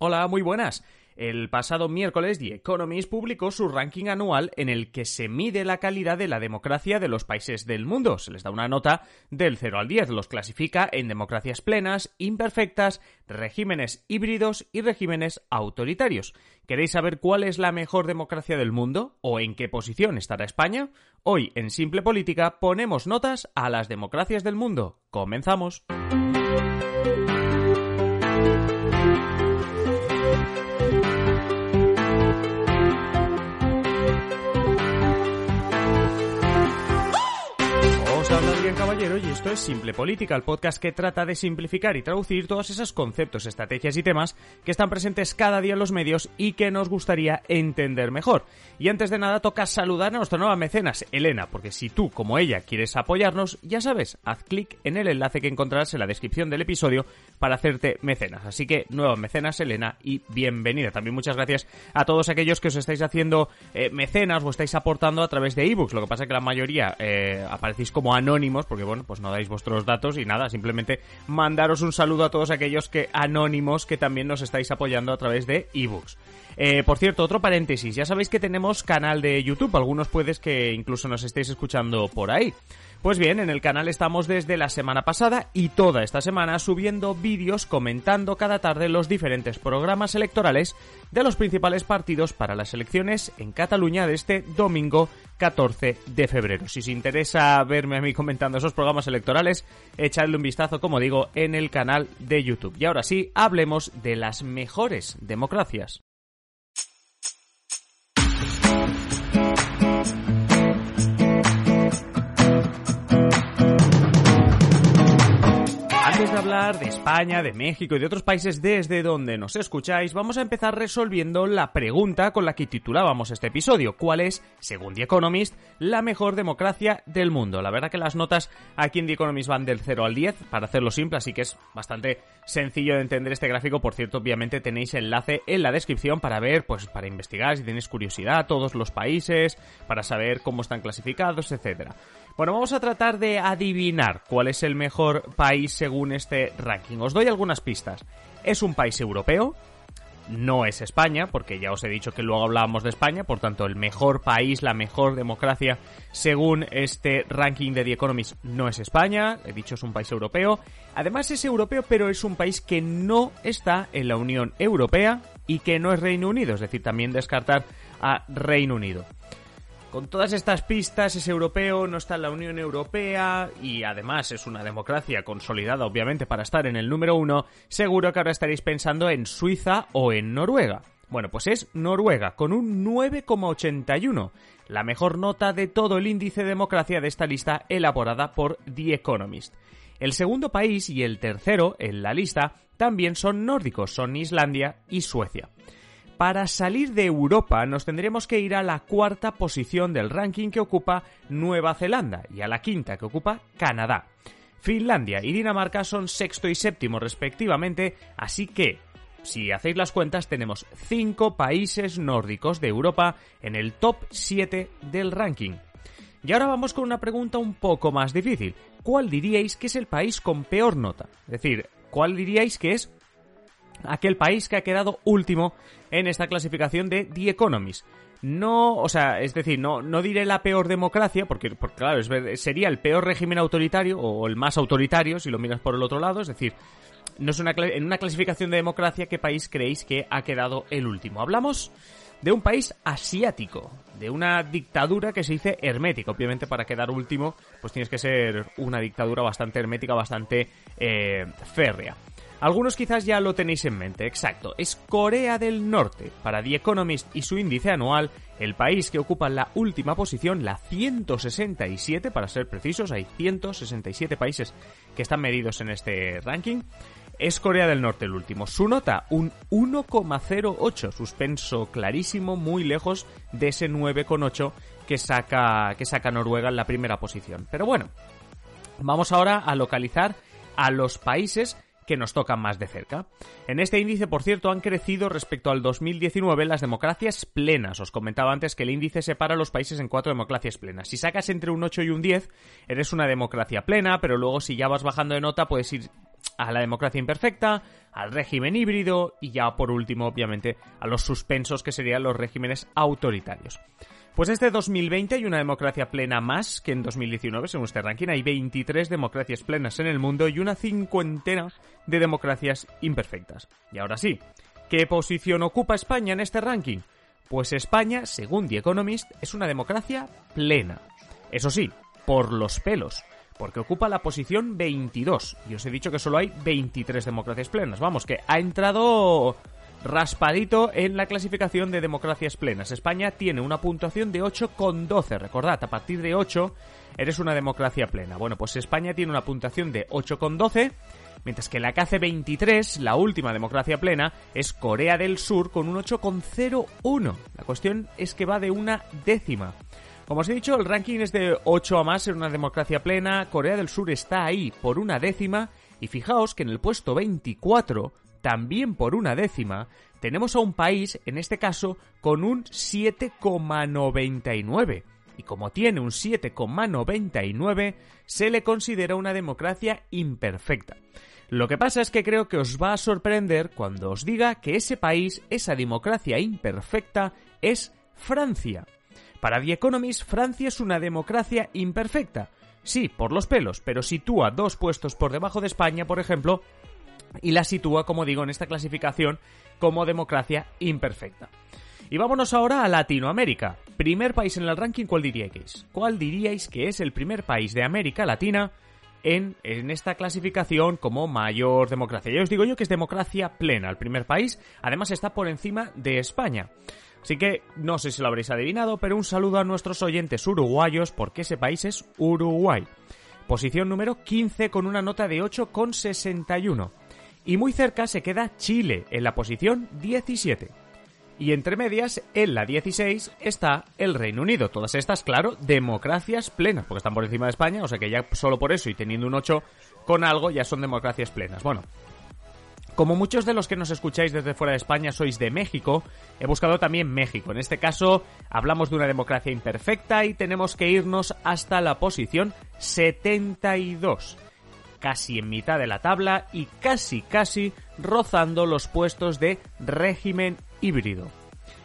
Hola, muy buenas. El pasado miércoles The Economist publicó su ranking anual en el que se mide la calidad de la democracia de los países del mundo. Se les da una nota del 0 al 10. Los clasifica en democracias plenas, imperfectas, regímenes híbridos y regímenes autoritarios. ¿Queréis saber cuál es la mejor democracia del mundo o en qué posición estará España? Hoy en Simple Política ponemos notas a las democracias del mundo. Comenzamos. Caballero y esto es Simple Política, el podcast que trata de simplificar y traducir todos esos conceptos, estrategias y temas que están presentes cada día en los medios y que nos gustaría entender mejor. Y antes de nada toca saludar a nuestra nueva mecenas, Elena, porque si tú, como ella, quieres apoyarnos, ya sabes, haz clic en el enlace que encontrarás en la descripción del episodio para hacerte mecenas. Así que, nueva mecenas, Elena, y bienvenida. También muchas gracias a todos aquellos que os estáis haciendo eh, mecenas o estáis aportando a través de ebooks. Lo que pasa es que la mayoría eh, aparecéis como anónimos, porque bueno, pues no dais vuestros datos y nada, simplemente mandaros un saludo a todos aquellos que anónimos que también nos estáis apoyando a través de ebooks. Eh, por cierto, otro paréntesis, ya sabéis que tenemos canal de YouTube, algunos puedes que incluso nos estéis escuchando por ahí. Pues bien, en el canal estamos desde la semana pasada y toda esta semana subiendo vídeos comentando cada tarde los diferentes programas electorales de los principales partidos para las elecciones en Cataluña de este domingo 14 de febrero. Si os interesa verme a mí comentando esos programas electorales, echadle un vistazo, como digo, en el canal de YouTube. Y ahora sí, hablemos de las mejores democracias. De España, de México y de otros países desde donde nos escucháis, vamos a empezar resolviendo la pregunta con la que titulábamos este episodio. ¿Cuál es, según The Economist, la mejor democracia del mundo? La verdad que las notas aquí en The Economist van del 0 al 10, para hacerlo simple, así que es bastante sencillo de entender este gráfico. Por cierto, obviamente tenéis enlace en la descripción para ver, pues para investigar si tenéis curiosidad, todos los países, para saber cómo están clasificados, etcétera. Bueno, vamos a tratar de adivinar cuál es el mejor país según este ranking. Os doy algunas pistas. Es un país europeo, no es España, porque ya os he dicho que luego hablábamos de España, por tanto el mejor país, la mejor democracia según este ranking de The Economist no es España, he dicho es un país europeo, además es europeo pero es un país que no está en la Unión Europea y que no es Reino Unido, es decir, también descartar a Reino Unido. Con todas estas pistas es europeo, no está en la Unión Europea y además es una democracia consolidada obviamente para estar en el número uno, seguro que ahora estaréis pensando en Suiza o en Noruega. Bueno, pues es Noruega, con un 9,81, la mejor nota de todo el índice de democracia de esta lista elaborada por The Economist. El segundo país y el tercero en la lista también son nórdicos, son Islandia y Suecia. Para salir de Europa nos tendremos que ir a la cuarta posición del ranking que ocupa Nueva Zelanda y a la quinta que ocupa Canadá. Finlandia y Dinamarca son sexto y séptimo respectivamente, así que si hacéis las cuentas, tenemos cinco países nórdicos de Europa en el top 7 del ranking. Y ahora vamos con una pregunta un poco más difícil. ¿Cuál diríais que es el país con peor nota? Es decir, ¿cuál diríais que es aquel país que ha quedado último en esta clasificación de The Economist. No, o sea, es decir, no, no diré la peor democracia, porque, claro, sería el peor régimen autoritario o el más autoritario si lo miras por el otro lado, es decir, no es una, en una clasificación de democracia, ¿qué país creéis que ha quedado el último? Hablamos de un país asiático, de una dictadura que se dice hermética. Obviamente para quedar último, pues tienes que ser una dictadura bastante hermética, bastante eh, férrea. Algunos quizás ya lo tenéis en mente, exacto, es Corea del Norte. Para The Economist y su índice anual, el país que ocupa la última posición, la 167 para ser precisos, hay 167 países que están medidos en este ranking. Es Corea del Norte el último. Su nota, un 1,08. Suspenso clarísimo, muy lejos de ese 9,8 que saca, que saca Noruega en la primera posición. Pero bueno, vamos ahora a localizar a los países que nos tocan más de cerca. En este índice, por cierto, han crecido respecto al 2019 las democracias plenas. Os comentaba antes que el índice separa los países en cuatro democracias plenas. Si sacas entre un 8 y un 10, eres una democracia plena, pero luego si ya vas bajando de nota puedes ir a la democracia imperfecta, al régimen híbrido y ya por último, obviamente, a los suspensos que serían los regímenes autoritarios. Pues este 2020 hay una democracia plena más que en 2019, según este ranking. Hay 23 democracias plenas en el mundo y una cincuentena de democracias imperfectas. Y ahora sí, ¿qué posición ocupa España en este ranking? Pues España, según The Economist, es una democracia plena. Eso sí, por los pelos, porque ocupa la posición 22. Y os he dicho que solo hay 23 democracias plenas. Vamos, que ha entrado raspadito en la clasificación de democracias plenas. España tiene una puntuación de 8,12. Recordad, a partir de 8 eres una democracia plena. Bueno, pues España tiene una puntuación de 8,12. Mientras que la que hace 23, la última democracia plena, es Corea del Sur con un 8,01. La cuestión es que va de una décima. Como os he dicho, el ranking es de 8 a más en una democracia plena. Corea del Sur está ahí por una décima. Y fijaos que en el puesto 24 también por una décima, tenemos a un país, en este caso, con un 7,99. Y como tiene un 7,99, se le considera una democracia imperfecta. Lo que pasa es que creo que os va a sorprender cuando os diga que ese país, esa democracia imperfecta, es Francia. Para The Economist, Francia es una democracia imperfecta. Sí, por los pelos, pero sitúa dos puestos por debajo de España, por ejemplo, y la sitúa, como digo, en esta clasificación como democracia imperfecta. Y vámonos ahora a Latinoamérica. Primer país en el ranking, ¿cuál diríais? ¿Cuál diríais que es el primer país de América Latina en, en, esta clasificación como mayor democracia? Ya os digo yo que es democracia plena. El primer país, además, está por encima de España. Así que no sé si lo habréis adivinado, pero un saludo a nuestros oyentes uruguayos porque ese país es Uruguay. Posición número 15 con una nota de 8,61. Y muy cerca se queda Chile, en la posición 17. Y entre medias, en la 16, está el Reino Unido. Todas estas, claro, democracias plenas, porque están por encima de España, o sea que ya solo por eso y teniendo un 8 con algo ya son democracias plenas. Bueno, como muchos de los que nos escucháis desde fuera de España sois de México, he buscado también México. En este caso hablamos de una democracia imperfecta y tenemos que irnos hasta la posición 72 casi en mitad de la tabla y casi casi rozando los puestos de régimen híbrido.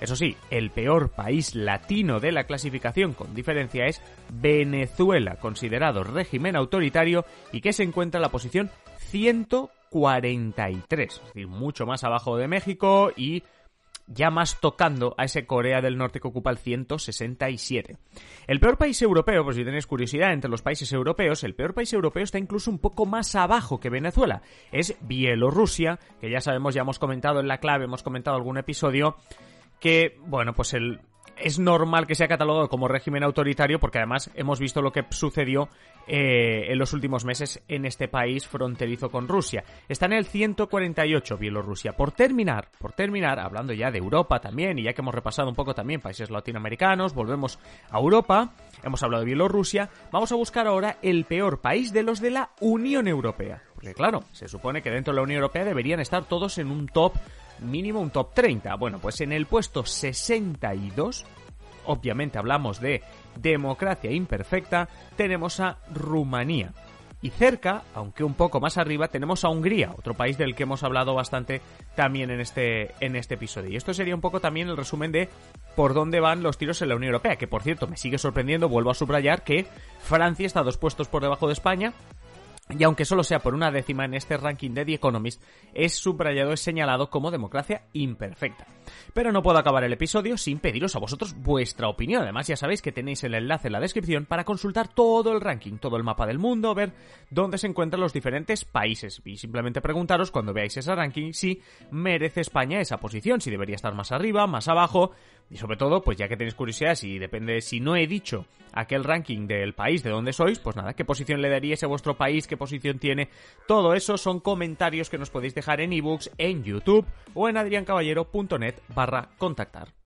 Eso sí, el peor país latino de la clasificación con diferencia es Venezuela, considerado régimen autoritario y que se encuentra en la posición 143, es decir, mucho más abajo de México y ya más tocando a ese Corea del Norte que ocupa el 167. El peor país europeo, pues si tenéis curiosidad, entre los países europeos, el peor país europeo está incluso un poco más abajo que Venezuela. Es Bielorrusia, que ya sabemos, ya hemos comentado en la clave, hemos comentado algún episodio, que, bueno, pues el, es normal que sea catalogado como régimen autoritario porque además hemos visto lo que sucedió eh, en los últimos meses en este país fronterizo con Rusia. Está en el 148 Bielorrusia. Por terminar, por terminar, hablando ya de Europa también y ya que hemos repasado un poco también países latinoamericanos, volvemos a Europa, hemos hablado de Bielorrusia, vamos a buscar ahora el peor país de los de la Unión Europea. Porque claro, se supone que dentro de la Unión Europea deberían estar todos en un top mínimo un top 30. Bueno, pues en el puesto 62, obviamente hablamos de democracia imperfecta, tenemos a Rumanía. Y cerca, aunque un poco más arriba, tenemos a Hungría, otro país del que hemos hablado bastante también en este, en este episodio. Y esto sería un poco también el resumen de por dónde van los tiros en la Unión Europea, que por cierto me sigue sorprendiendo, vuelvo a subrayar que Francia está dos puestos por debajo de España, y aunque solo sea por una décima en este ranking de The Economist, es subrayado, es señalado como democracia imperfecta. Pero no puedo acabar el episodio sin pediros a vosotros vuestra opinión. Además, ya sabéis que tenéis el enlace en la descripción para consultar todo el ranking, todo el mapa del mundo, ver dónde se encuentran los diferentes países. Y simplemente preguntaros cuando veáis ese ranking si merece España esa posición, si debería estar más arriba, más abajo, y sobre todo, pues ya que tenéis curiosidad, si depende, si no he dicho aquel ranking del país de donde sois, pues nada, ¿qué posición le daríais a vuestro país? qué posición tiene. Todo eso son comentarios que nos podéis dejar en ebooks, en YouTube o en adriancaballero.net barra contactar.